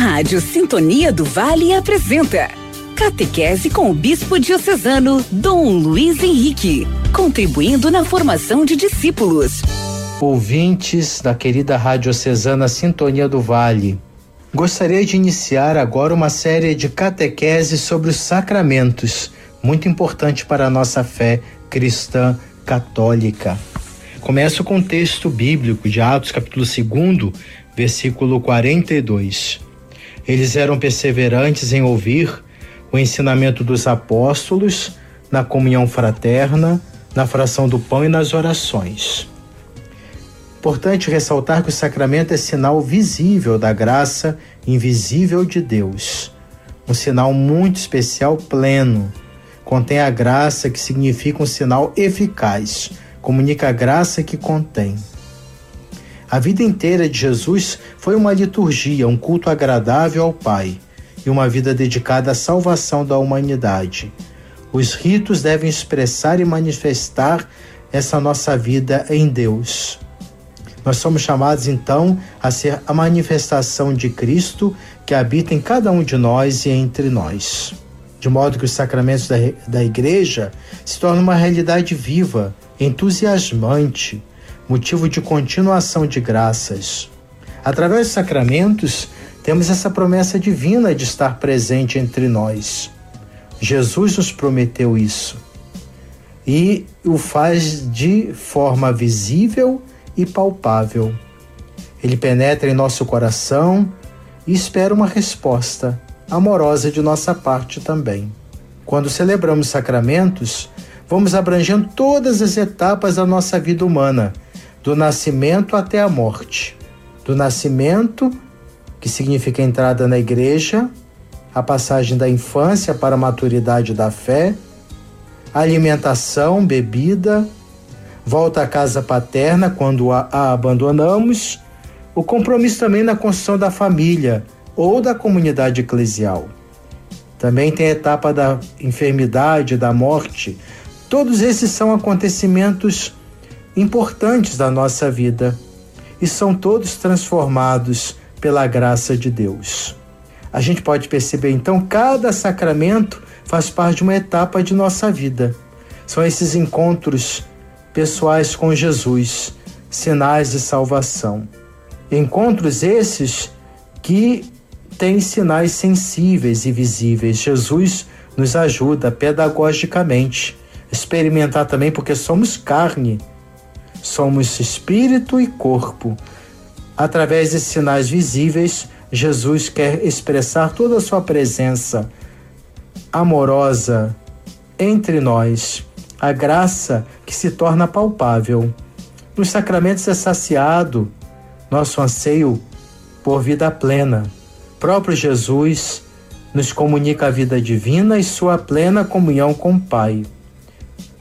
Rádio Sintonia do Vale apresenta Catequese com o Bispo Diocesano Dom Luiz Henrique, contribuindo na formação de discípulos. Ouvintes da querida Rádio Diocesana Sintonia do Vale, gostaria de iniciar agora uma série de catequeses sobre os sacramentos, muito importante para a nossa fé cristã católica. Começo com o texto bíblico de Atos, capítulo 2, versículo 42. Eles eram perseverantes em ouvir o ensinamento dos apóstolos, na comunhão fraterna, na fração do pão e nas orações. Importante ressaltar que o sacramento é sinal visível da graça invisível de Deus. Um sinal muito especial, pleno. Contém a graça que significa um sinal eficaz, comunica a graça que contém. A vida inteira de Jesus foi uma liturgia, um culto agradável ao Pai e uma vida dedicada à salvação da humanidade. Os ritos devem expressar e manifestar essa nossa vida em Deus. Nós somos chamados então a ser a manifestação de Cristo que habita em cada um de nós e entre nós. De modo que os sacramentos da, da Igreja se tornam uma realidade viva, entusiasmante, motivo de continuação de graças. Através dos sacramentos, temos essa promessa divina de estar presente entre nós. Jesus nos prometeu isso e o faz de forma visível e palpável. Ele penetra em nosso coração e espera uma resposta amorosa de nossa parte também. Quando celebramos sacramentos, vamos abrangendo todas as etapas da nossa vida humana do nascimento até a morte. Do nascimento, que significa entrada na igreja, a passagem da infância para a maturidade da fé, alimentação, bebida, volta à casa paterna quando a, a abandonamos, o compromisso também na construção da família ou da comunidade eclesial. Também tem a etapa da enfermidade, da morte. Todos esses são acontecimentos importantes da nossa vida e são todos transformados pela graça de Deus. A gente pode perceber então cada sacramento faz parte de uma etapa de nossa vida. São esses encontros pessoais com Jesus, sinais de salvação. Encontros esses que têm sinais sensíveis e visíveis. Jesus nos ajuda pedagogicamente experimentar também porque somos carne Somos espírito e corpo. Através de sinais visíveis, Jesus quer expressar toda a sua presença amorosa entre nós, a graça que se torna palpável. Nos sacramentos é saciado nosso anseio por vida plena. Próprio Jesus nos comunica a vida divina e sua plena comunhão com o Pai.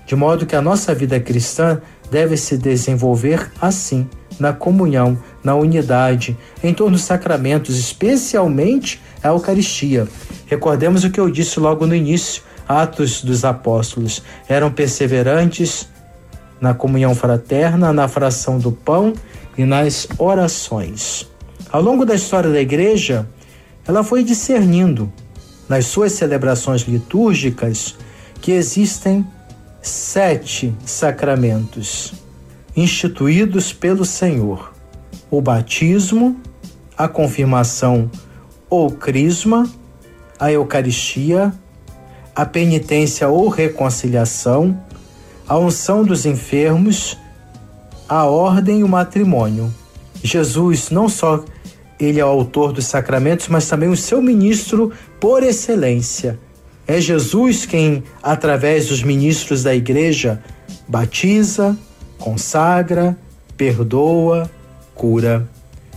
De modo que a nossa vida cristã deve se desenvolver assim, na comunhão, na unidade, em torno dos sacramentos, especialmente a Eucaristia. Recordemos o que eu disse logo no início: Atos dos Apóstolos eram perseverantes na comunhão fraterna, na fração do pão e nas orações. Ao longo da história da igreja, ela foi discernindo nas suas celebrações litúrgicas que existem sete sacramentos instituídos pelo Senhor: o batismo, a confirmação ou crisma, a Eucaristia, a penitência ou reconciliação, a unção dos enfermos, a ordem e o matrimônio. Jesus não só ele é o autor dos sacramentos, mas também o seu ministro por excelência é Jesus quem, através dos ministros da igreja, batiza, consagra, perdoa, cura.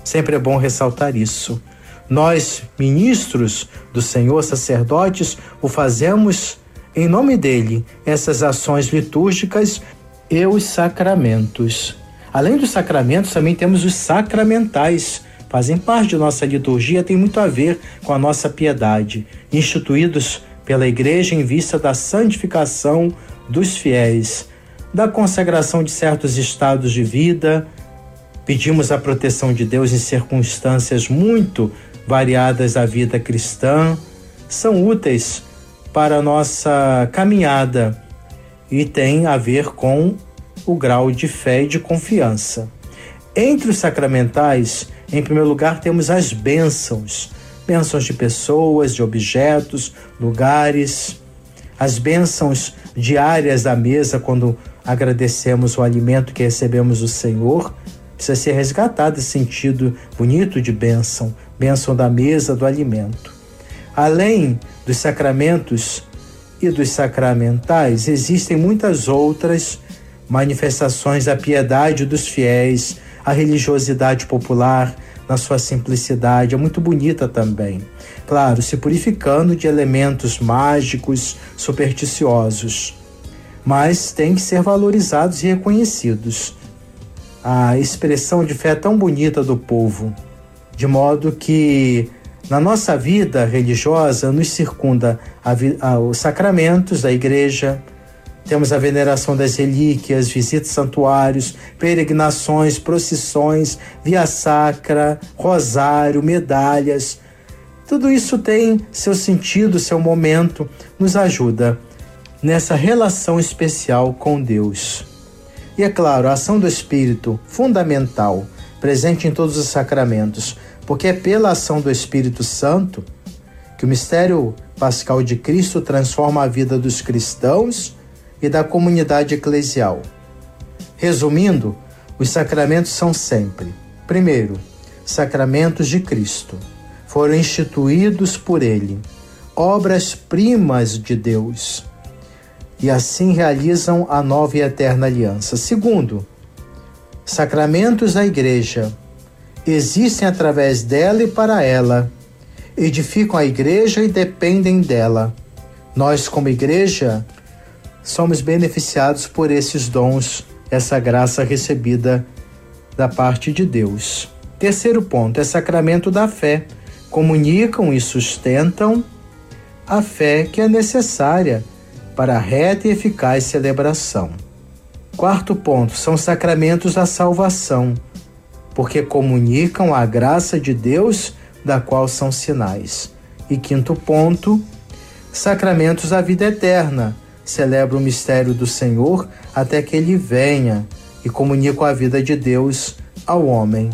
Sempre é bom ressaltar isso. Nós, ministros do Senhor, sacerdotes, o fazemos em nome dele, essas ações litúrgicas e os sacramentos. Além dos sacramentos, também temos os sacramentais. Fazem parte de nossa liturgia, tem muito a ver com a nossa piedade, instituídos pela Igreja em vista da santificação dos fiéis, da consagração de certos estados de vida. Pedimos a proteção de Deus em circunstâncias muito variadas da vida cristã, são úteis para a nossa caminhada e têm a ver com o grau de fé e de confiança. Entre os sacramentais, em primeiro lugar, temos as bênçãos, bênçãos de pessoas, de objetos, lugares, as bênçãos diárias da mesa quando agradecemos o alimento que recebemos do Senhor. Precisa ser resgatado esse sentido bonito de bênção, bênção da mesa, do alimento. Além dos sacramentos e dos sacramentais, existem muitas outras manifestações da piedade dos fiéis, a religiosidade popular na sua simplicidade, é muito bonita também. Claro, se purificando de elementos mágicos, supersticiosos, mas tem que ser valorizados e reconhecidos. A expressão de fé é tão bonita do povo, de modo que na nossa vida religiosa nos circunda a, a, os sacramentos da igreja, temos a veneração das relíquias, visitas santuários, peregrinações, procissões, via sacra, rosário, medalhas. Tudo isso tem seu sentido, seu momento, nos ajuda nessa relação especial com Deus. E é claro, a ação do Espírito, fundamental, presente em todos os sacramentos, porque é pela ação do Espírito Santo que o mistério pascal de Cristo transforma a vida dos cristãos e da comunidade eclesial. Resumindo, os sacramentos são sempre: primeiro, sacramentos de Cristo, foram instituídos por Ele, obras-primas de Deus, e assim realizam a nova e eterna aliança. Segundo, sacramentos da Igreja, existem através dela e para ela, edificam a Igreja e dependem dela. Nós, como Igreja, somos beneficiados por esses dons, essa graça recebida da parte de Deus. Terceiro ponto é sacramento da fé. Comunicam e sustentam a fé que é necessária para a reta e eficaz celebração. Quarto ponto são sacramentos da salvação, porque comunicam a graça de Deus, da qual são sinais. E quinto ponto, sacramentos da vida eterna, celebra o mistério do Senhor até que ele venha e comunica a vida de Deus ao homem.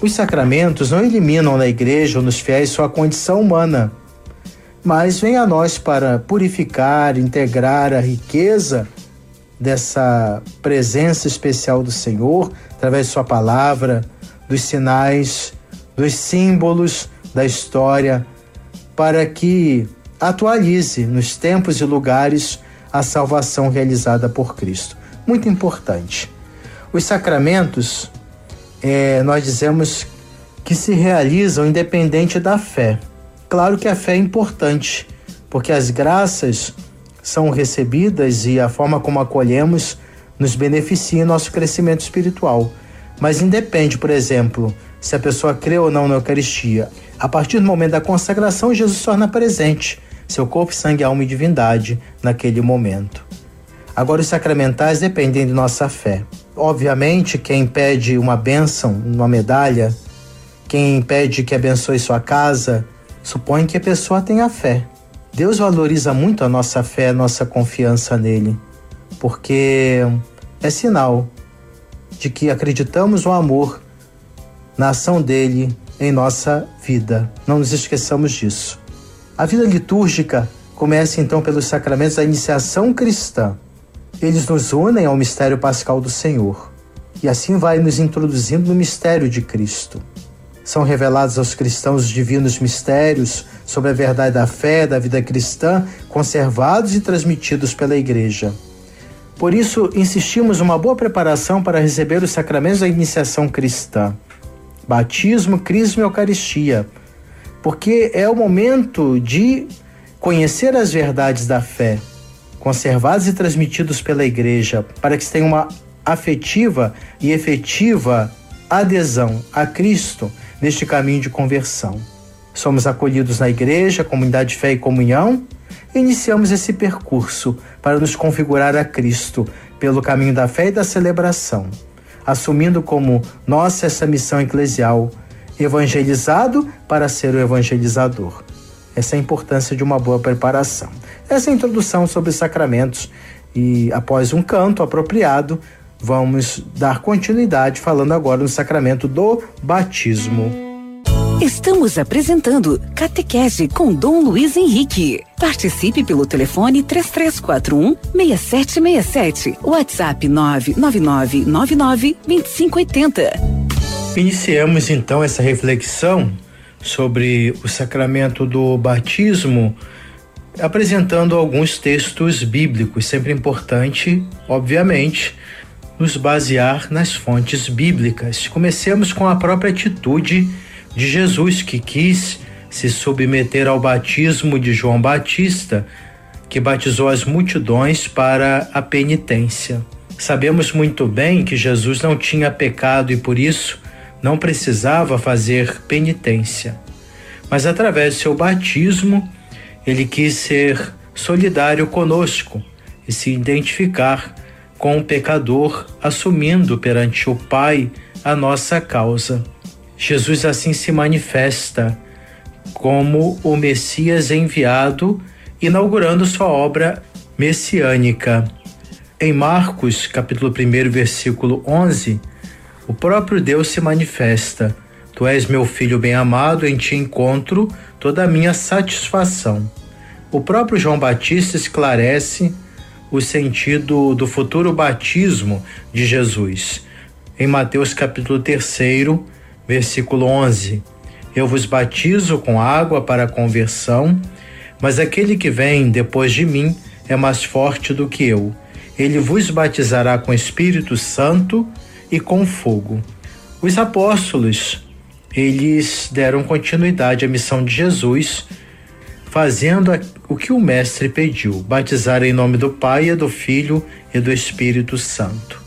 Os sacramentos não eliminam na igreja ou nos fiéis sua condição humana, mas vêm a nós para purificar, integrar a riqueza dessa presença especial do Senhor através de Sua palavra, dos sinais, dos símbolos da história, para que atualize nos tempos e lugares a salvação realizada por Cristo. Muito importante. Os sacramentos, é, nós dizemos que se realizam independente da fé. Claro que a fé é importante, porque as graças são recebidas e a forma como acolhemos nos beneficia em nosso crescimento espiritual. Mas independe, por exemplo, se a pessoa crê ou não na Eucaristia. A partir do momento da consagração, Jesus torna presente seu corpo, sangue, alma e divindade naquele momento. Agora, os sacramentais dependem de nossa fé. Obviamente, quem pede uma bênção, uma medalha, quem pede que abençoe sua casa, supõe que a pessoa tenha fé. Deus valoriza muito a nossa fé, a nossa confiança nele, porque é sinal de que acreditamos no amor, na ação dele em nossa vida. Não nos esqueçamos disso. A vida litúrgica começa então pelos sacramentos da iniciação cristã. Eles nos unem ao mistério pascal do Senhor e assim vai nos introduzindo no mistério de Cristo. São revelados aos cristãos os divinos mistérios sobre a verdade da fé, da vida cristã, conservados e transmitidos pela Igreja. Por isso, insistimos uma boa preparação para receber os sacramentos da iniciação cristã: batismo, crisma e eucaristia porque é o momento de conhecer as verdades da fé, conservados e transmitidos pela igreja, para que se tenha uma afetiva e efetiva adesão a Cristo neste caminho de conversão. Somos acolhidos na igreja, comunidade de fé e comunhão, e iniciamos esse percurso para nos configurar a Cristo pelo caminho da fé e da celebração, assumindo como nossa essa missão eclesial evangelizado para ser o evangelizador. Essa é a importância de uma boa preparação. Essa é a introdução sobre sacramentos e após um canto apropriado, vamos dar continuidade falando agora no sacramento do batismo. Estamos apresentando Catequese com Dom Luiz Henrique. Participe pelo telefone 3341 6767. WhatsApp 99999 2580. Iniciamos então essa reflexão sobre o sacramento do batismo, apresentando alguns textos bíblicos. Sempre importante, obviamente, nos basear nas fontes bíblicas. Comecemos com a própria atitude de Jesus, que quis se submeter ao batismo de João Batista, que batizou as multidões para a penitência. Sabemos muito bem que Jesus não tinha pecado e por isso não precisava fazer penitência. Mas através do seu batismo, ele quis ser solidário conosco e se identificar com o pecador, assumindo perante o Pai a nossa causa. Jesus assim se manifesta como o Messias enviado, inaugurando sua obra messiânica. Em Marcos, capítulo 1, versículo 11, o próprio Deus se manifesta. Tu és meu filho bem-amado, em ti encontro toda a minha satisfação. O próprio João Batista esclarece o sentido do futuro batismo de Jesus. Em Mateus capítulo 3, versículo 11: Eu vos batizo com água para a conversão, mas aquele que vem depois de mim é mais forte do que eu. Ele vos batizará com Espírito Santo e com fogo. Os apóstolos, eles deram continuidade à missão de Jesus, fazendo o que o mestre pediu: batizar em nome do Pai, e do Filho e do Espírito Santo.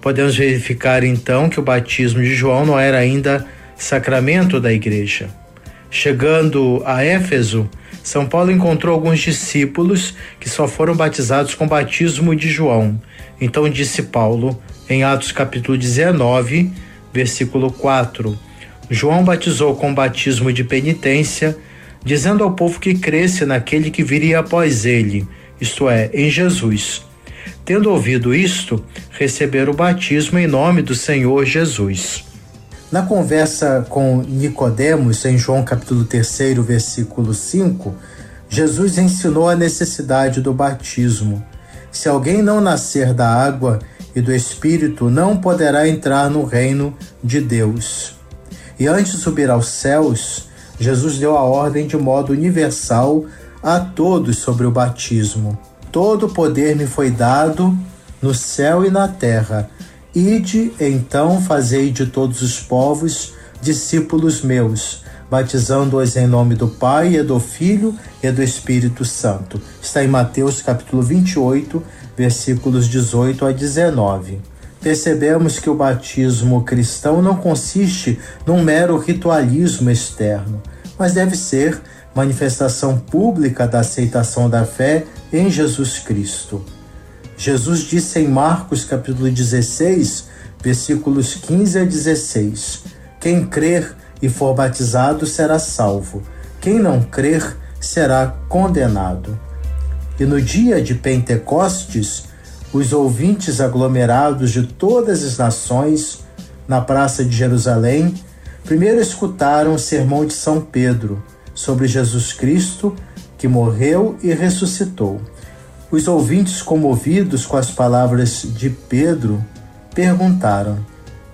Podemos verificar então que o batismo de João não era ainda sacramento da igreja. Chegando a Éfeso, São Paulo encontrou alguns discípulos que só foram batizados com o batismo de João. Então disse Paulo: em Atos capítulo 19, versículo 4. João batizou com batismo de penitência, dizendo ao povo que cresce naquele que viria após ele, isto é, em Jesus. Tendo ouvido isto, receberam o batismo em nome do Senhor Jesus. Na conversa com Nicodemos, em João capítulo 3, versículo 5, Jesus ensinou a necessidade do batismo. Se alguém não nascer da água e do Espírito não poderá entrar no reino de Deus. E antes de subir aos céus, Jesus deu a ordem de modo universal a todos sobre o batismo. Todo poder me foi dado no céu e na terra. Ide então fazei de todos os povos discípulos meus, batizando-os em nome do Pai e do Filho e do Espírito Santo. Está em Mateus capítulo 28, versículos 18 a 19. Percebemos que o batismo cristão não consiste num mero ritualismo externo, mas deve ser manifestação pública da aceitação da fé em Jesus Cristo. Jesus disse em Marcos capítulo 16, versículos 15 a 16: Quem crer e for batizado será salvo, quem não crer será condenado. E no dia de Pentecostes, os ouvintes aglomerados de todas as nações na praça de Jerusalém primeiro escutaram o sermão de São Pedro sobre Jesus Cristo, que morreu e ressuscitou. Os ouvintes, comovidos com as palavras de Pedro, perguntaram: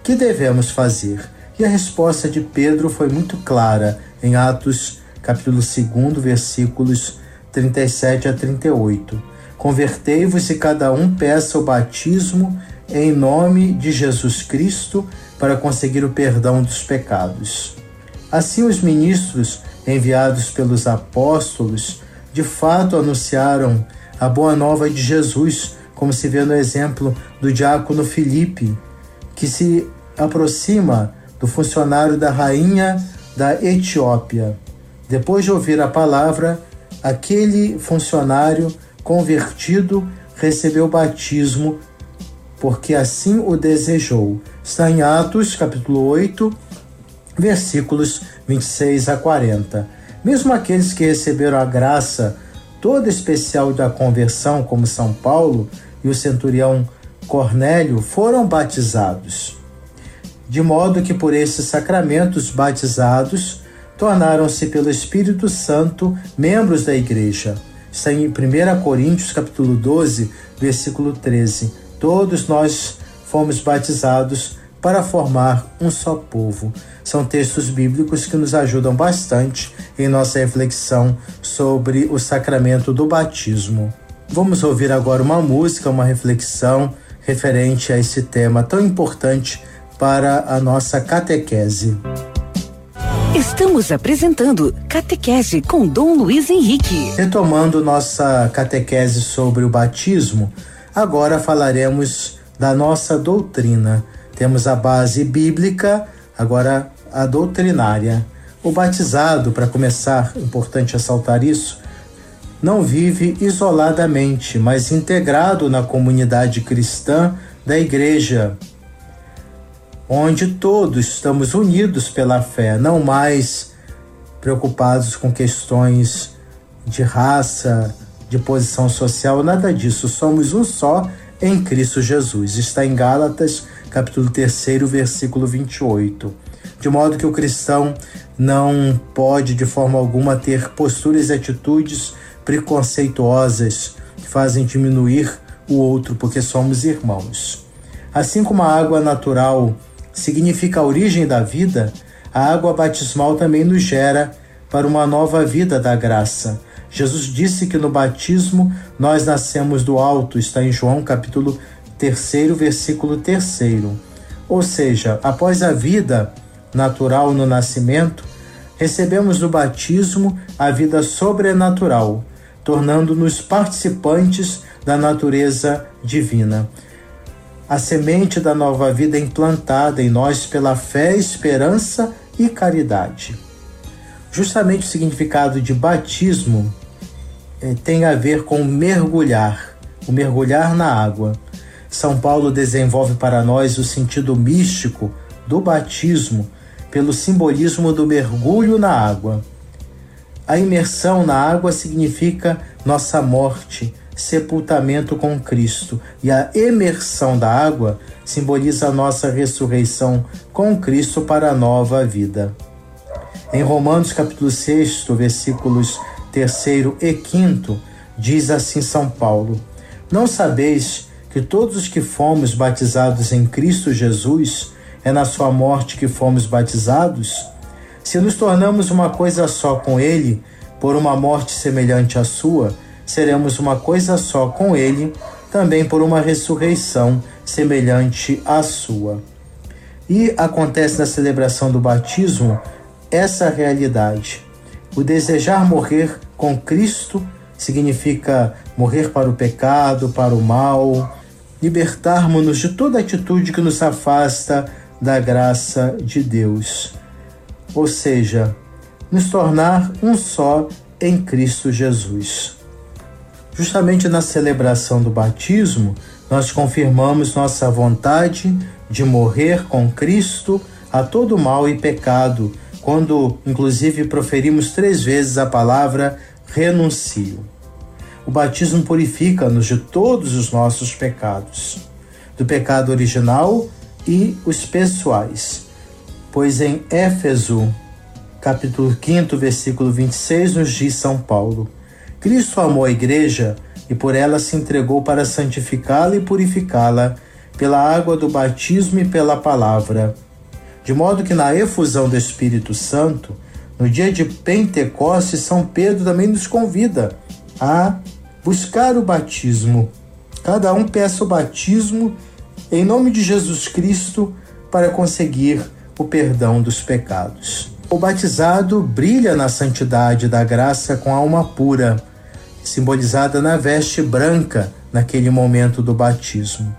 Que devemos fazer? E a resposta de Pedro foi muito clara em Atos, capítulo 2, versículos 37 a 38. Convertei-vos e cada um peça o batismo em nome de Jesus Cristo para conseguir o perdão dos pecados. Assim, os ministros enviados pelos apóstolos de fato anunciaram a boa nova de Jesus, como se vê no exemplo do diácono Filipe, que se aproxima do funcionário da rainha da Etiópia. Depois de ouvir a palavra, aquele funcionário convertido recebeu batismo porque assim o desejou. Está em Atos, capítulo 8, versículos 26 a 40. Mesmo aqueles que receberam a graça toda especial da conversão, como São Paulo e o centurião Cornélio, foram batizados. De modo que por esses sacramentos batizados tornaram-se pelo Espírito Santo membros da igreja. Está em 1 Coríntios capítulo 12, versículo 13. Todos nós fomos batizados para formar um só povo. São textos bíblicos que nos ajudam bastante em nossa reflexão sobre o sacramento do batismo. Vamos ouvir agora uma música, uma reflexão referente a esse tema tão importante para a nossa catequese. Estamos apresentando Catequese com Dom Luiz Henrique. Retomando nossa catequese sobre o batismo, agora falaremos da nossa doutrina. Temos a base bíblica, agora a doutrinária. O batizado, para começar, importante ressaltar isso, não vive isoladamente, mas integrado na comunidade cristã da igreja, onde todos estamos unidos pela fé, não mais preocupados com questões de raça, de posição social, nada disso. Somos um só em Cristo Jesus. Está em Gálatas, capítulo 3, versículo 28. De modo que o cristão não pode de forma alguma ter posturas e atitudes preconceituosas que fazem diminuir o outro, porque somos irmãos. Assim como a água natural significa a origem da vida, a água batismal também nos gera para uma nova vida da graça. Jesus disse que no batismo nós nascemos do alto, está em João capítulo 3, versículo 3. Ou seja, após a vida natural no nascimento, recebemos no batismo a vida sobrenatural, tornando-nos participantes da natureza divina. A semente da nova vida é implantada em nós pela fé, esperança e caridade. Justamente o significado de batismo eh, tem a ver com mergulhar, o mergulhar na água. São Paulo desenvolve para nós o sentido místico do batismo pelo simbolismo do mergulho na água. A imersão na água significa nossa morte, sepultamento com Cristo, e a emersão da água simboliza a nossa ressurreição com Cristo para a nova vida. Em Romanos capítulo 6, versículos 3 e 5, diz assim São Paulo: Não sabeis que todos os que fomos batizados em Cristo Jesus, é na sua morte que fomos batizados? Se nos tornamos uma coisa só com Ele, por uma morte semelhante à sua, seremos uma coisa só com Ele, também por uma ressurreição semelhante à sua. E acontece na celebração do batismo essa realidade. O desejar morrer com Cristo significa morrer para o pecado, para o mal, libertarmos-nos de toda atitude que nos afasta da graça de Deus ou seja, nos tornar um só em Cristo Jesus. Justamente na celebração do batismo, nós confirmamos nossa vontade de morrer com Cristo a todo mal e pecado, quando inclusive proferimos três vezes a palavra renuncio. O batismo purifica-nos de todos os nossos pecados, do pecado original e os pessoais Pois em Éfeso, capítulo 5, versículo 26, nos diz São Paulo: Cristo amou a igreja e por ela se entregou para santificá-la e purificá-la pela água do batismo e pela palavra. De modo que na efusão do Espírito Santo, no dia de Pentecostes, São Pedro também nos convida a buscar o batismo. Cada um peça o batismo em nome de Jesus Cristo para conseguir o perdão dos pecados. O batizado brilha na santidade da graça com alma pura, simbolizada na veste branca naquele momento do batismo.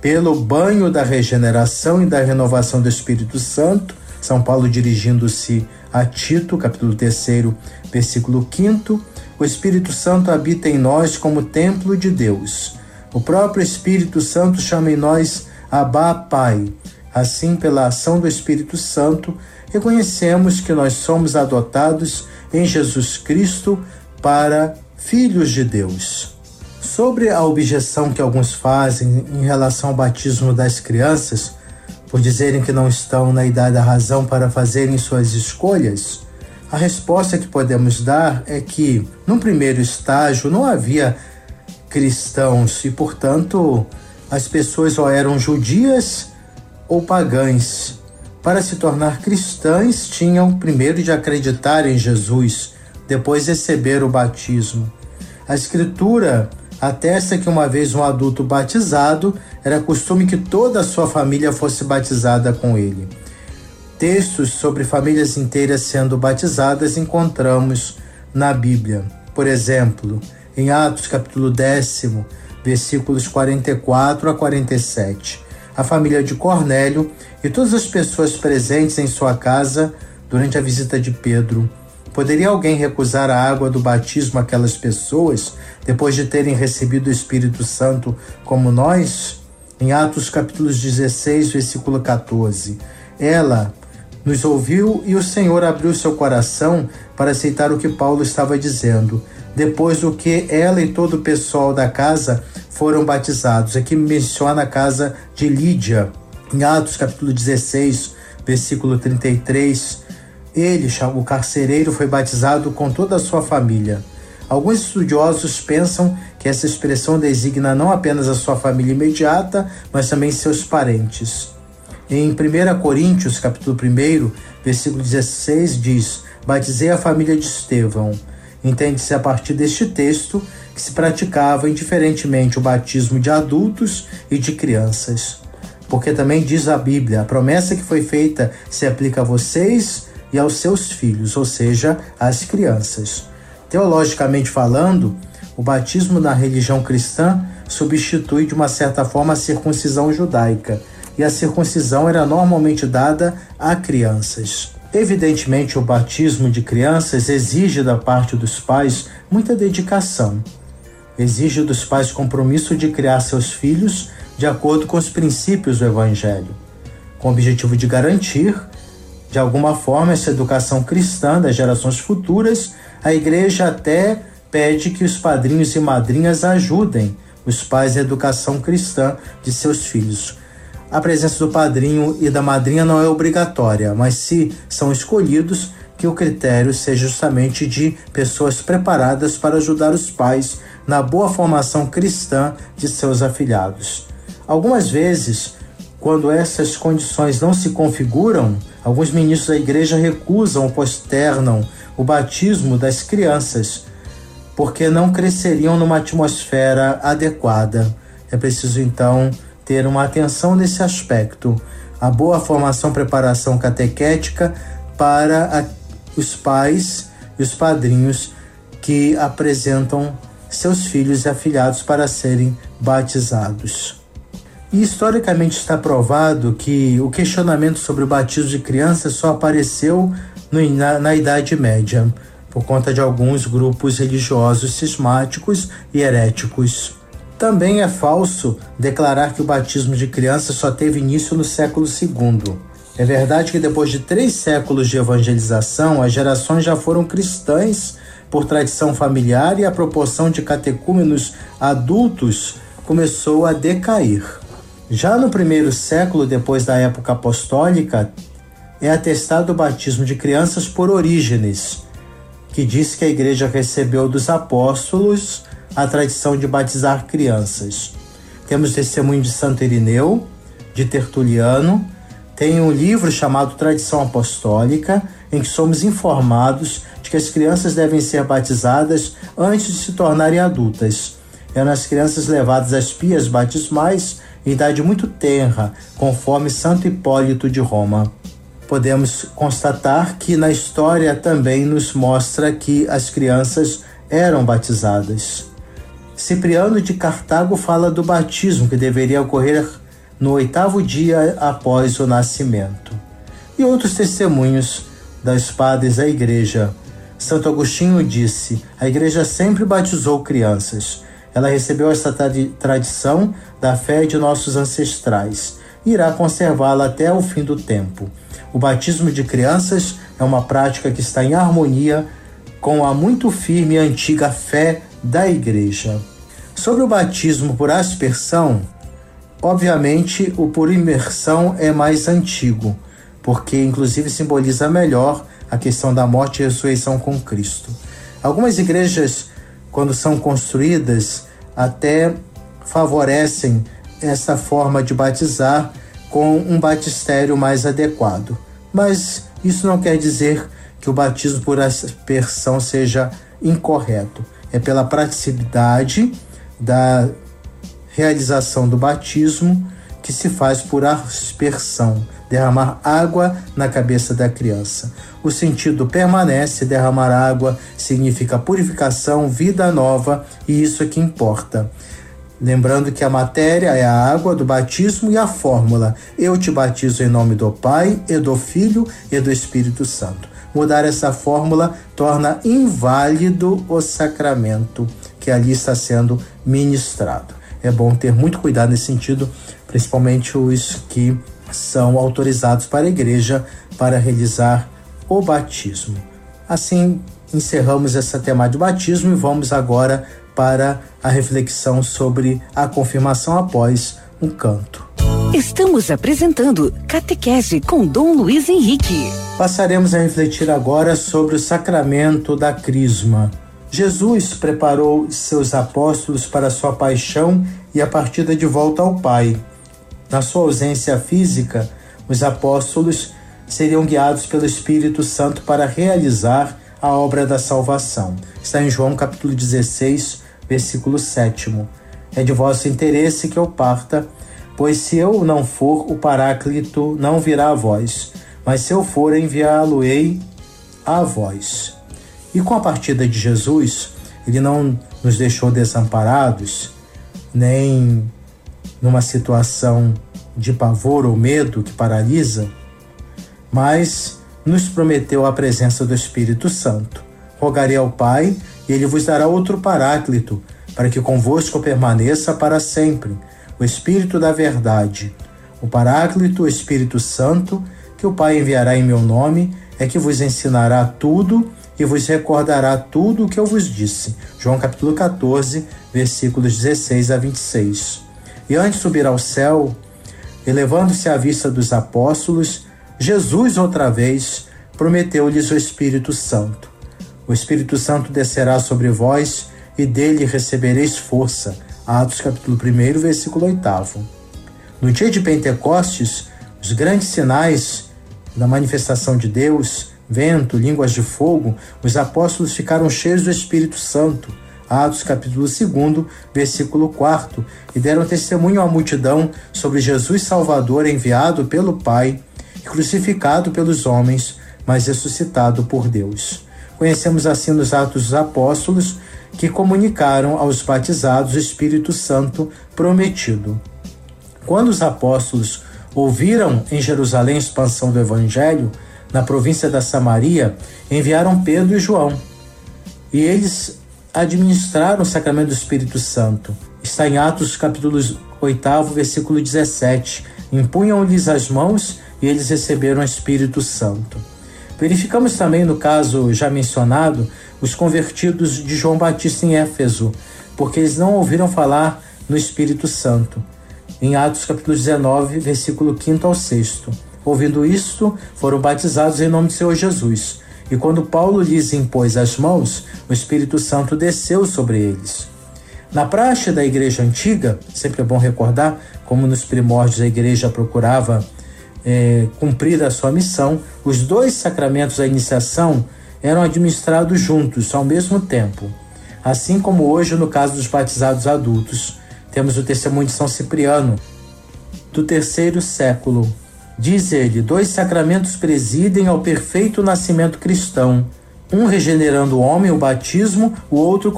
Pelo banho da regeneração e da renovação do Espírito Santo, São Paulo dirigindo-se a Tito, capítulo 3, versículo 5, o Espírito Santo habita em nós como templo de Deus. O próprio Espírito Santo chama em nós Abá Pai, Assim, pela ação do Espírito Santo, reconhecemos que nós somos adotados em Jesus Cristo para filhos de Deus. Sobre a objeção que alguns fazem em relação ao batismo das crianças, por dizerem que não estão na idade da razão para fazerem suas escolhas, a resposta que podemos dar é que, num primeiro estágio, não havia cristãos e, portanto, as pessoas ou eram judias ou pagãs. Para se tornar cristãs, tinham primeiro de acreditar em Jesus, depois receber o batismo. A Escritura atesta que uma vez um adulto batizado, era costume que toda a sua família fosse batizada com ele. Textos sobre famílias inteiras sendo batizadas encontramos na Bíblia. Por exemplo, em Atos capítulo décimo, versículos 44 a 47. A família de Cornélio e todas as pessoas presentes em sua casa durante a visita de Pedro Poderia alguém recusar a água do batismo àquelas pessoas depois de terem recebido o Espírito Santo como nós? Em Atos capítulo 16, versículo 14. Ela nos ouviu e o Senhor abriu seu coração para aceitar o que Paulo estava dizendo. Depois do que ela e todo o pessoal da casa foram batizados. Aqui menciona a casa de Lídia. Em Atos capítulo 16, versículo 33, ele, o carcereiro, foi batizado com toda a sua família. Alguns estudiosos pensam que essa expressão designa não apenas a sua família imediata, mas também seus parentes. Em 1 Coríntios, capítulo 1, versículo 16, diz: Batizei a família de Estevão. Entende-se a partir deste texto que se praticava indiferentemente o batismo de adultos e de crianças. Porque também diz a Bíblia: a promessa que foi feita se aplica a vocês e aos seus filhos, ou seja, às crianças. Teologicamente falando, o batismo na religião cristã substitui de uma certa forma a circuncisão judaica, e a circuncisão era normalmente dada a crianças. Evidentemente, o batismo de crianças exige da parte dos pais muita dedicação. Exige dos pais compromisso de criar seus filhos de acordo com os princípios do Evangelho, com o objetivo de garantir de alguma forma, essa educação cristã das gerações futuras, a igreja até pede que os padrinhos e madrinhas ajudem os pais na educação cristã de seus filhos. A presença do padrinho e da madrinha não é obrigatória, mas se são escolhidos, que o critério seja justamente de pessoas preparadas para ajudar os pais na boa formação cristã de seus afilhados. Algumas vezes, quando essas condições não se configuram, alguns ministros da igreja recusam ou posternam o batismo das crianças, porque não cresceriam numa atmosfera adequada. É preciso então ter uma atenção nesse aspecto. A boa formação, preparação catequética para a, os pais e os padrinhos que apresentam seus filhos e afilhados para serem batizados. E historicamente está provado que o questionamento sobre o batismo de crianças só apareceu no, na, na Idade Média, por conta de alguns grupos religiosos cismáticos e heréticos. Também é falso declarar que o batismo de crianças só teve início no século II. É verdade que depois de três séculos de evangelização, as gerações já foram cristãs por tradição familiar e a proporção de catecúmenos adultos começou a decair. Já no primeiro século depois da época apostólica, é atestado o batismo de crianças por Orígenes, que diz que a igreja recebeu dos apóstolos a tradição de batizar crianças. Temos testemunho de Santo Irineu, de Tertuliano, tem um livro chamado Tradição Apostólica, em que somos informados de que as crianças devem ser batizadas antes de se tornarem adultas. Eram as crianças levadas às pias batismais idade muito tenra, conforme Santo Hipólito de Roma. Podemos constatar que na história também nos mostra que as crianças eram batizadas. Cipriano de Cartago fala do batismo que deveria ocorrer no oitavo dia após o nascimento. E outros testemunhos das padres da igreja. Santo Agostinho disse: a igreja sempre batizou crianças ela recebeu essa tradição da fé de nossos ancestrais e irá conservá-la até o fim do tempo. O batismo de crianças é uma prática que está em harmonia com a muito firme e antiga fé da Igreja. Sobre o batismo por aspersão, obviamente o por imersão é mais antigo, porque inclusive simboliza melhor a questão da morte e ressurreição com Cristo. Algumas igrejas, quando são construídas, até favorecem essa forma de batizar com um batistério mais adequado. Mas isso não quer dizer que o batismo por aspersão seja incorreto. É pela praticidade da realização do batismo que se faz por aspersão, derramar água na cabeça da criança. O sentido permanece, derramar água significa purificação, vida nova, e isso é que importa. Lembrando que a matéria é a água do batismo e a fórmula: eu te batizo em nome do Pai, e do Filho e do Espírito Santo. Mudar essa fórmula torna inválido o sacramento que ali está sendo ministrado. É bom ter muito cuidado nesse sentido, principalmente os que são autorizados para a igreja para realizar o batismo. Assim, encerramos essa tema de batismo e vamos agora para a reflexão sobre a confirmação após um canto. Estamos apresentando Catequese com Dom Luiz Henrique. Passaremos a refletir agora sobre o sacramento da Crisma. Jesus preparou seus apóstolos para sua paixão e a partida de volta ao Pai. Na sua ausência física, os apóstolos seriam guiados pelo Espírito Santo para realizar a obra da salvação. Está em João capítulo 16, versículo 7. É de vosso interesse que eu parta, pois se eu não for, o Paráclito não virá a vós, mas se eu for, enviá-lo-ei a vós. E com a partida de Jesus, ele não nos deixou desamparados, nem numa situação de pavor ou medo que paralisa, mas nos prometeu a presença do Espírito Santo. Rogarei ao Pai e ele vos dará outro Paráclito, para que convosco permaneça para sempre, o Espírito da Verdade. O Paráclito, o Espírito Santo, que o Pai enviará em meu nome, é que vos ensinará tudo e vos recordará tudo o que eu vos disse. João capítulo 14, versículos 16 a 26. E antes de subir ao céu, elevando-se à vista dos apóstolos, Jesus outra vez prometeu-lhes o Espírito Santo. O Espírito Santo descerá sobre vós e dele recebereis força. Atos capítulo 1, versículo 8. No dia de Pentecostes, os grandes sinais da manifestação de Deus, vento, línguas de fogo, os apóstolos ficaram cheios do Espírito Santo. Atos capítulo 2, versículo 4, e deram testemunho à multidão sobre Jesus Salvador enviado pelo Pai, crucificado pelos homens, mas ressuscitado por Deus. Conhecemos assim nos Atos dos Apóstolos que comunicaram aos batizados o Espírito Santo prometido. Quando os apóstolos ouviram em Jerusalém a expansão do Evangelho, na província da Samaria, enviaram Pedro e João. E eles administraram o sacramento do Espírito Santo. Está em Atos capítulo 8, versículo 17. Impunham-lhes as mãos e eles receberam o Espírito Santo. Verificamos também no caso já mencionado os convertidos de João Batista em Éfeso, porque eles não ouviram falar no Espírito Santo. Em Atos capítulo 19, versículo 5 ao 6. Ouvindo isto, foram batizados em nome de Senhor Jesus. E quando Paulo lhes impôs as mãos, o Espírito Santo desceu sobre eles. Na praxe da igreja antiga, sempre é bom recordar como nos primórdios a igreja procurava é, cumprir a sua missão, os dois sacramentos da iniciação eram administrados juntos, ao mesmo tempo. Assim como hoje, no caso dos batizados adultos, temos o testemunho de São Cipriano, do terceiro século. Diz ele: dois sacramentos presidem ao perfeito nascimento cristão, um regenerando o homem, o batismo, o outro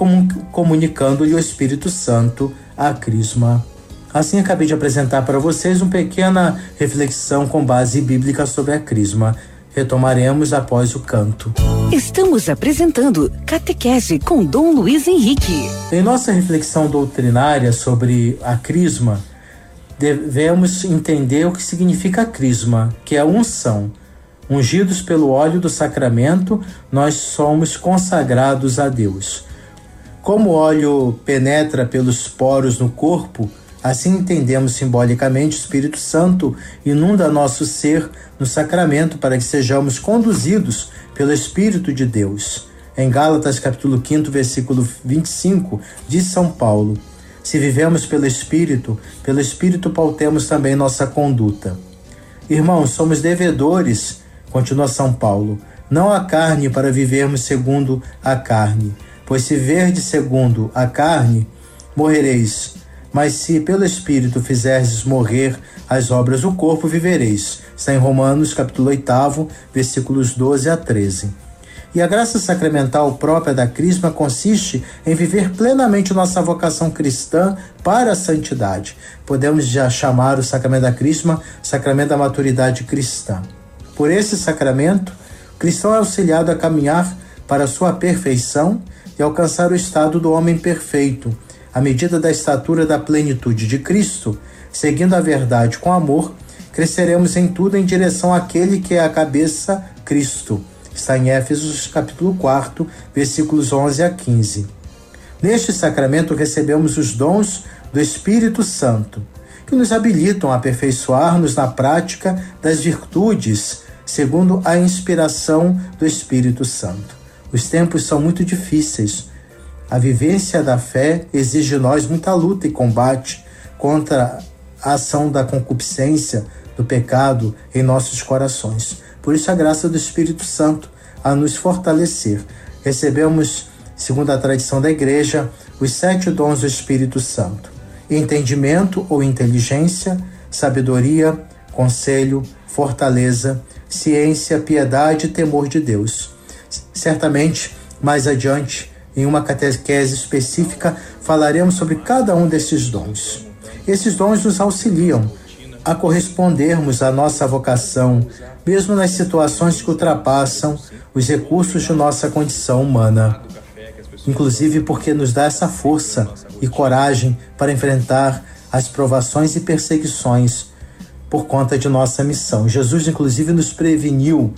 comunicando-lhe o Espírito Santo, a crisma. Assim, acabei de apresentar para vocês uma pequena reflexão com base bíblica sobre a crisma. Retomaremos após o canto. Estamos apresentando Catequese com Dom Luiz Henrique. Em nossa reflexão doutrinária sobre a crisma, devemos entender o que significa crisma, que é unção. Ungidos pelo óleo do sacramento, nós somos consagrados a Deus. Como o óleo penetra pelos poros no corpo, assim entendemos simbolicamente o Espírito Santo inunda nosso ser no sacramento para que sejamos conduzidos pelo Espírito de Deus. Em Gálatas capítulo 5, versículo 25, diz São Paulo: Se vivemos pelo Espírito, pelo Espírito pautemos também nossa conduta. Irmãos, somos devedores, continua São Paulo, não a carne para vivermos segundo a carne Pois se verdes segundo a carne, morrereis. Mas se pelo Espírito fizerdes morrer as obras do corpo, vivereis. Está em Romanos, capítulo 8, versículos 12 a 13. E a graça sacramental própria da Crisma consiste em viver plenamente nossa vocação cristã para a santidade. Podemos já chamar o sacramento da Crisma sacramento da maturidade cristã. Por esse sacramento, o cristão é auxiliado a caminhar para a sua perfeição e alcançar o estado do homem perfeito, à medida da estatura da plenitude de Cristo, seguindo a verdade com amor, cresceremos em tudo em direção àquele que é a cabeça, Cristo. Está em Éfesos capítulo 4, versículos 11 a 15. Neste sacramento recebemos os dons do Espírito Santo, que nos habilitam a aperfeiçoar-nos na prática das virtudes, segundo a inspiração do Espírito Santo. Os tempos são muito difíceis. A vivência da fé exige de nós muita luta e combate contra a ação da concupiscência, do pecado em nossos corações. Por isso, a graça do Espírito Santo a nos fortalecer. Recebemos, segundo a tradição da Igreja, os sete dons do Espírito Santo: entendimento ou inteligência, sabedoria, conselho, fortaleza, ciência, piedade e temor de Deus. Certamente, mais adiante, em uma catequese específica, falaremos sobre cada um desses dons. Esses dons nos auxiliam a correspondermos à nossa vocação, mesmo nas situações que ultrapassam os recursos de nossa condição humana. Inclusive porque nos dá essa força e coragem para enfrentar as provações e perseguições por conta de nossa missão. Jesus, inclusive, nos preveniu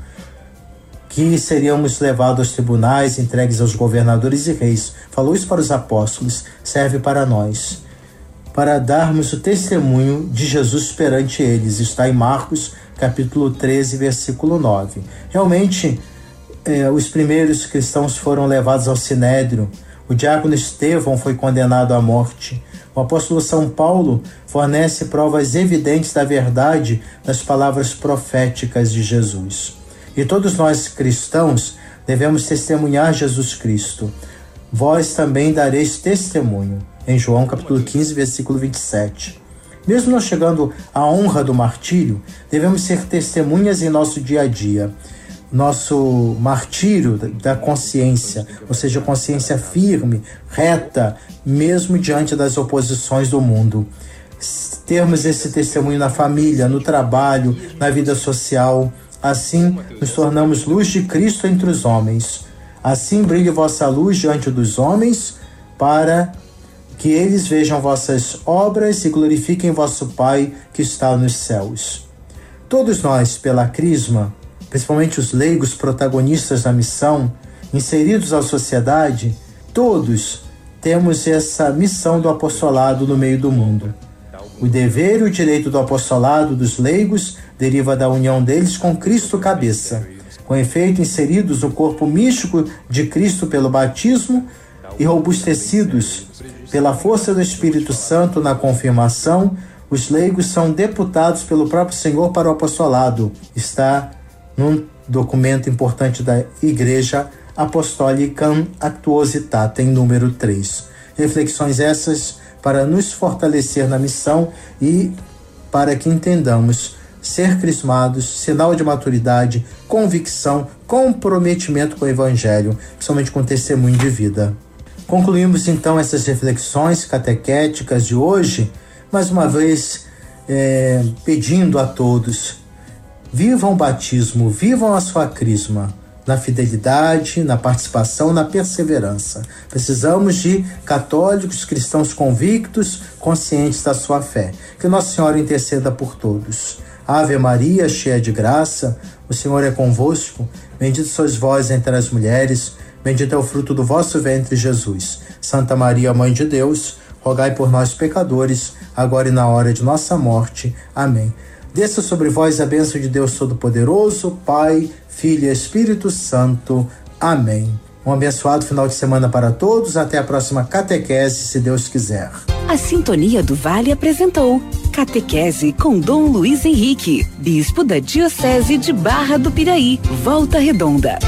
que seríamos levados aos tribunais, entregues aos governadores e reis. Falou isso para os apóstolos, serve para nós, para darmos o testemunho de Jesus perante eles. Está em Marcos, capítulo 13, versículo 9. Realmente, eh, os primeiros cristãos foram levados ao sinédrio. O diácono Estevão foi condenado à morte. O apóstolo São Paulo fornece provas evidentes da verdade das palavras proféticas de Jesus. E todos nós cristãos devemos testemunhar Jesus Cristo. Vós também dareis testemunho. Em João capítulo 15, versículo 27. Mesmo não chegando à honra do martírio, devemos ser testemunhas em nosso dia a dia. Nosso martírio da consciência, ou seja, consciência firme, reta, mesmo diante das oposições do mundo. Termos esse testemunho na família, no trabalho, na vida social, Assim nos tornamos luz de Cristo entre os homens. Assim brilhe vossa luz diante dos homens, para que eles vejam vossas obras e glorifiquem vosso Pai que está nos céus. Todos nós, pela Crisma, principalmente os leigos protagonistas da missão, inseridos à sociedade, todos temos essa missão do apostolado no meio do mundo. O dever e o direito do apostolado dos leigos deriva da união deles com Cristo cabeça, com efeito inseridos no corpo místico de Cristo pelo batismo e robustecidos pela força do Espírito Santo na confirmação, os leigos são deputados pelo próprio Senhor para o apostolado. Está num documento importante da Igreja Apostólica Actuositata, em número 3. Reflexões essas para nos fortalecer na missão e para que entendamos ser crismados, sinal de maturidade, convicção, comprometimento com o Evangelho, principalmente com testemunho de vida. Concluímos então essas reflexões catequéticas de hoje, mais uma vez é, pedindo a todos: vivam o batismo, vivam a sua crisma na fidelidade, na participação, na perseverança. Precisamos de católicos, cristãos convictos, conscientes da sua fé. Que Nossa Senhora interceda por todos. Ave Maria, cheia de graça, o Senhor é convosco, bendito sois vós entre as mulheres, bendito é o fruto do vosso ventre, Jesus. Santa Maria, Mãe de Deus, rogai por nós, pecadores, agora e na hora de nossa morte. Amém. Desça sobre vós a bênção de Deus Todo-Poderoso, Pai, Filho e Espírito Santo. Amém. Um abençoado final de semana para todos. Até a próxima catequese, se Deus quiser. A Sintonia do Vale apresentou Catequese com Dom Luiz Henrique, Bispo da Diocese de Barra do Piraí, Volta Redonda.